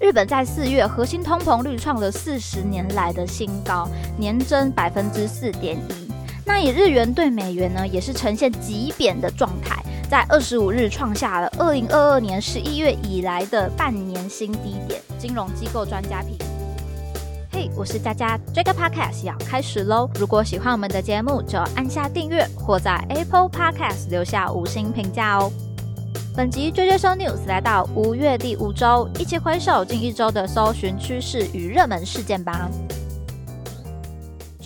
日本在四月核心通膨率创了四十年来的新高，年增百分之四点一。那以日元对美元呢，也是呈现极贬的状态，在二十五日创下了二零二二年十一月以来的半年新低点。金融机构专家评。嘿，我是佳佳，这个 podcast 要开始喽！如果喜欢我们的节目，就按下订阅或在 Apple Podcast 留下五星评价哦。本集 jj so news 来到五月第五周，一起回首近一周的搜寻趋势与热门事件吧。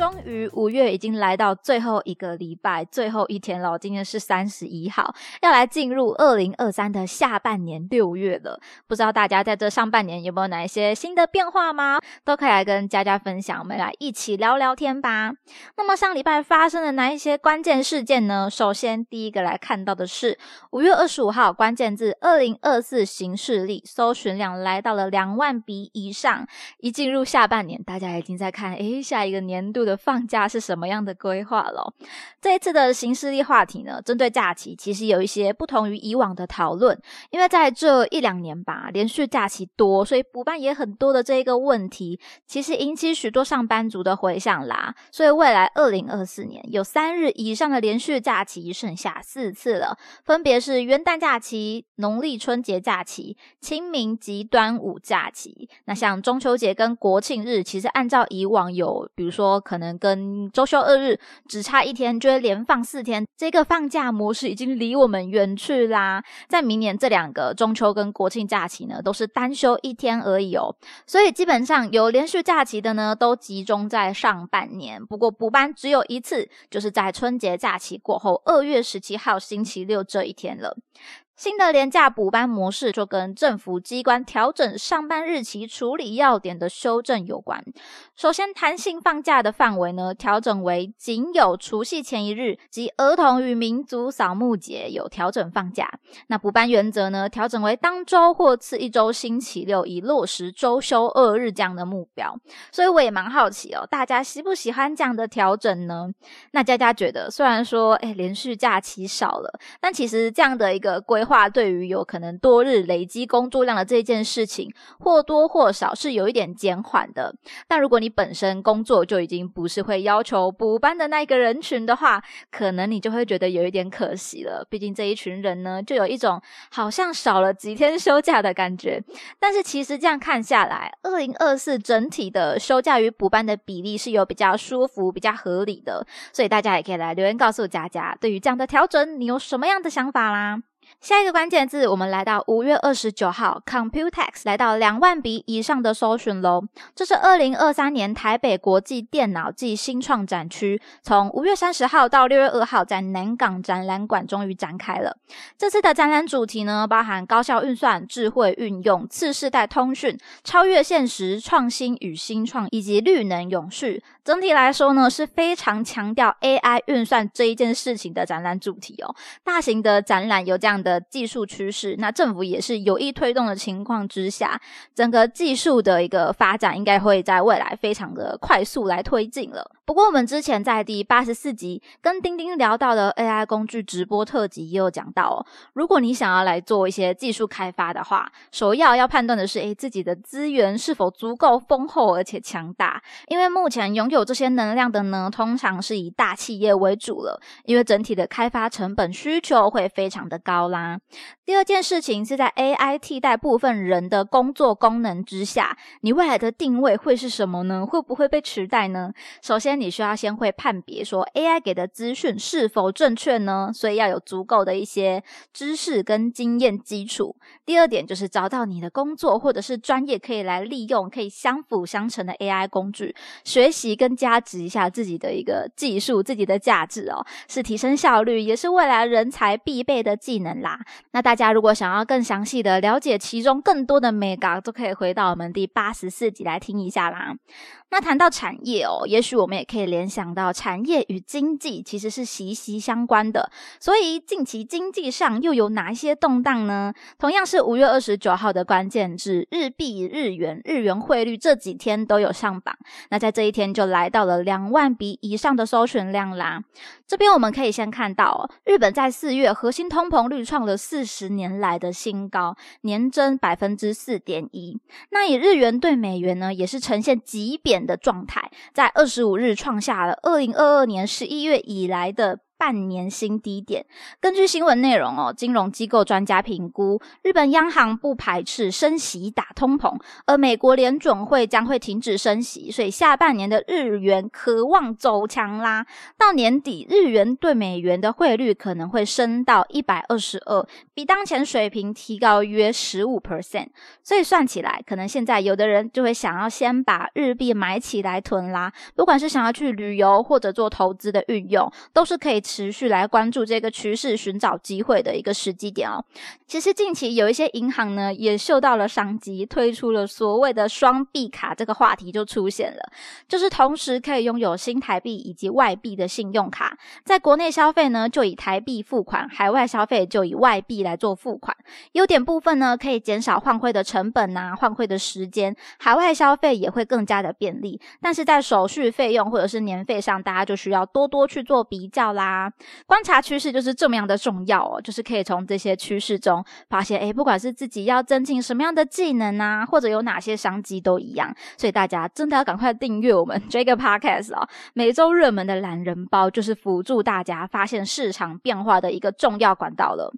终于五月已经来到最后一个礼拜，最后一天了。今天是三十一号，要来进入二零二三的下半年六月了。不知道大家在这上半年有没有哪一些新的变化吗？都可以来跟佳佳分享，我们来一起聊聊天吧。那么上礼拜发生的哪一些关键事件呢？首先第一个来看到的是五月二十五号，关键字二零二四行事历搜寻量来到了两万笔以上。一进入下半年，大家已经在看，诶，下一个年度。的放假是什么样的规划了？这一次的行事历话题呢，针对假期其实有一些不同于以往的讨论，因为在这一两年吧，连续假期多，所以补办也很多的这一个问题，其实引起许多上班族的回响啦。所以未来二零二四年有三日以上的连续假期剩下四次了，分别是元旦假期、农历春节假期、清明及端午假期。那像中秋节跟国庆日，其实按照以往有，比如说。可能跟周休二日只差一天，就会连放四天。这个放假模式已经离我们远去啦。在明年这两个中秋跟国庆假期呢，都是单休一天而已哦。所以基本上有连续假期的呢，都集中在上半年。不过补班只有一次，就是在春节假期过后，二月十七号星期六这一天了。新的廉价补班模式就跟政府机关调整上班日期、处理要点的修正有关。首先，弹性放假的范围呢，调整为仅有除夕前一日及儿童与民族扫墓节有调整放假。那补班原则呢，调整为当周或次一周星期六，以落实周休二日这样的目标。所以我也蛮好奇哦，大家喜不喜欢这样的调整呢？那佳佳觉得，虽然说哎连续假期少了，但其实这样的一个规划。话对于有可能多日累积工作量的这件事情，或多或少是有一点减缓的。但如果你本身工作就已经不是会要求补班的那个人群的话，可能你就会觉得有一点可惜了。毕竟这一群人呢，就有一种好像少了几天休假的感觉。但是其实这样看下来，二零二四整体的休假与补班的比例是有比较舒服、比较合理的。所以大家也可以来留言告诉佳佳，对于这样的调整，你有什么样的想法啦？下一个关键字，我们来到五月二十九号，Computex 来到两万笔以上的搜寻喽。这是二零二三年台北国际电脑暨新创展区，从五月三十号到六月二号，在南港展览馆终于展开了。这次的展览主题呢，包含高效运算、智慧运用、次世代通讯、超越现实、创新与新创，以及绿能永续。整体来说呢，是非常强调 AI 运算这一件事情的展览主题哦。大型的展览有这样的技术趋势，那政府也是有意推动的情况之下，整个技术的一个发展应该会在未来非常的快速来推进了。不过我们之前在第八十四集跟丁丁聊到的 AI 工具直播特辑也有讲到哦，如果你想要来做一些技术开发的话，首要要判断的是，诶自己的资源是否足够丰厚而且强大，因为目前拥有这些能量的呢，通常是以大企业为主了，因为整体的开发成本需求会非常的高啦。第二件事情是在 AI 替代部分人的工作功能之下，你未来的定位会是什么呢？会不会被取代呢？首先，你需要先会判别说 AI 给的资讯是否正确呢？所以要有足够的一些知识跟经验基础。第二点就是找到你的工作或者是专业可以来利用，可以相辅相成的 AI 工具，学习。跟加值一下自己的一个技术，自己的价值哦，是提升效率，也是未来人才必备的技能啦。那大家如果想要更详细的了解其中更多的 mega，都可以回到我们第八十四集来听一下啦。那谈到产业哦，也许我们也可以联想到产业与经济其实是息息相关的。所以近期经济上又有哪一些动荡呢？同样是五月二十九号的关键字，日币、日元、日元汇率这几天都有上榜。那在这一天就来到了两万笔以上的搜寻量啦。这边我们可以先看到，日本在四月核心通膨率创了四十年来的新高，年增百分之四点一。那以日元兑美元呢，也是呈现极贬的状态，在二十五日创下了二零二二年十一月以来的。半年新低点。根据新闻内容哦，金融机构专家评估，日本央行不排斥升息打通膨，而美国联准会将会停止升息，所以下半年的日元渴望走强啦。到年底，日元对美元的汇率可能会升到一百二十二，比当前水平提高约十五 percent。所以算起来，可能现在有的人就会想要先把日币买起来囤啦。不管是想要去旅游或者做投资的运用，都是可以。持续来关注这个趋势，寻找机会的一个时机点哦。其实近期有一些银行呢，也嗅到了商机，推出了所谓的双币卡，这个话题就出现了，就是同时可以拥有新台币以及外币的信用卡，在国内消费呢就以台币付款，海外消费就以外币来做付款。优点部分呢，可以减少换汇的成本呐，换汇的时间，海外消费也会更加的便利。但是在手续费用或者是年费上，大家就需要多多去做比较啦。观察趋势就是这么样的重要哦，就是可以从这些趋势中发现，诶，不管是自己要增进什么样的技能啊，或者有哪些商机都一样。所以大家真的要赶快订阅我们这个 podcast 哦，每周热门的懒人包就是辅助大家发现市场变化的一个重要管道了。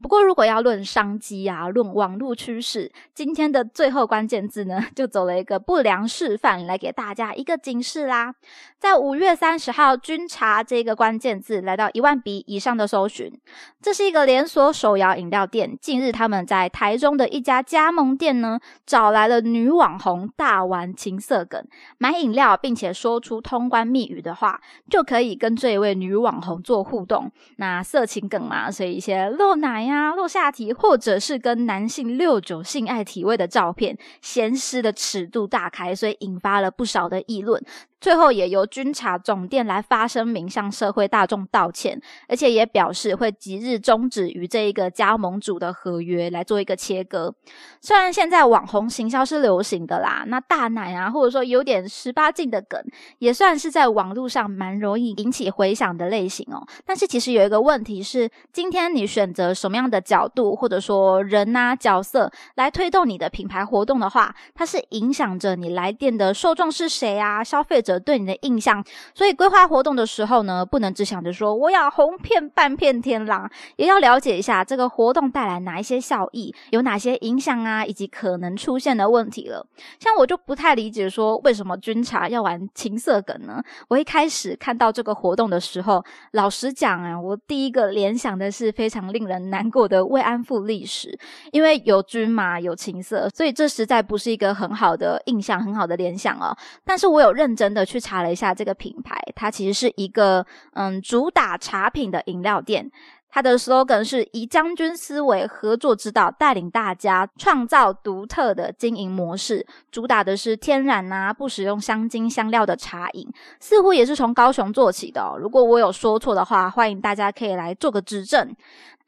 不过如果要论商机啊，论网络趋势，今天的最后关键字呢，就走了一个不良示范，来给大家一个警示啦。在五月三十号，军查这个关键字。来到一万笔以上的搜寻，这是一个连锁手摇饮料店。近日，他们在台中的一家加盟店呢，找来了女网红大玩情色梗，买饮料并且说出通关密语的话，就可以跟这一位女网红做互动。那色情梗嘛，所以一些露奶呀、露下体，或者是跟男性六九性爱体位的照片，咸湿的尺度大开，所以引发了不少的议论。最后也由军察总店来发声明，向社会大众道歉，而且也表示会即日终止与这一个加盟主的合约，来做一个切割。虽然现在网红行销是流行的啦，那大奶啊，或者说有点十八禁的梗，也算是在网络上蛮容易引起回响的类型哦。但是其实有一个问题是，今天你选择什么样的角度，或者说人啊角色来推动你的品牌活动的话，它是影响着你来电的受众是谁啊，消费。者对你的印象，所以规划活动的时候呢，不能只想着说我要红遍半片天啦，也要了解一下这个活动带来哪一些效益，有哪些影响啊，以及可能出现的问题了。像我就不太理解说为什么军茶要玩情色梗呢？我一开始看到这个活动的时候，老实讲啊，我第一个联想的是非常令人难过的慰安妇历史，因为有军马，有情色，所以这实在不是一个很好的印象，很好的联想哦。但是我有认真。的去查了一下这个品牌，它其实是一个嗯主主打茶品的饮料店。它的 slogan 是以将军思维、合作指导，带领大家创造独特的经营模式。主打的是天然啊，不使用香精香料的茶饮，似乎也是从高雄做起的。如果我有说错的话，欢迎大家可以来做个指正。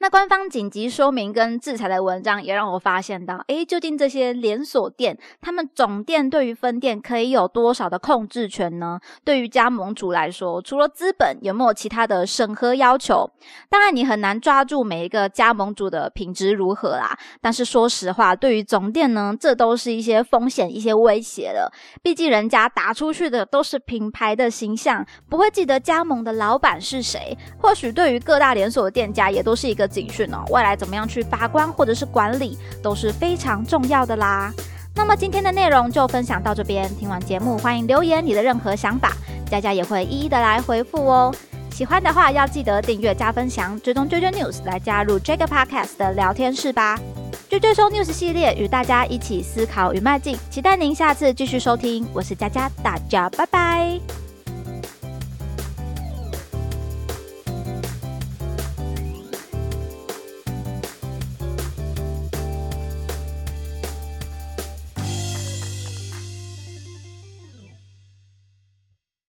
那官方紧急说明跟制裁的文章也让我发现到，诶，究竟这些连锁店，他们总店对于分店可以有多少的控制权呢？对于加盟主来说，除了资本，有没有其他的审核要求？当然，你很难抓住每一个加盟主的品质如何啦。但是说实话，对于总店呢，这都是一些风险、一些威胁的。毕竟人家打出去的都是品牌的形象，不会记得加盟的老板是谁。或许对于各大连锁的店家，也都是一个。警讯哦，未来怎么样去发光或者是管理都是非常重要的啦。那么今天的内容就分享到这边，听完节目欢迎留言你的任何想法，佳佳也会一一的来回复哦。喜欢的话要记得订阅加分享，追踪追追 news 来加入这个 podcast 的聊天室吧。追追收 news 系列与大家一起思考与迈进，期待您下次继续收听。我是佳佳，大家拜拜。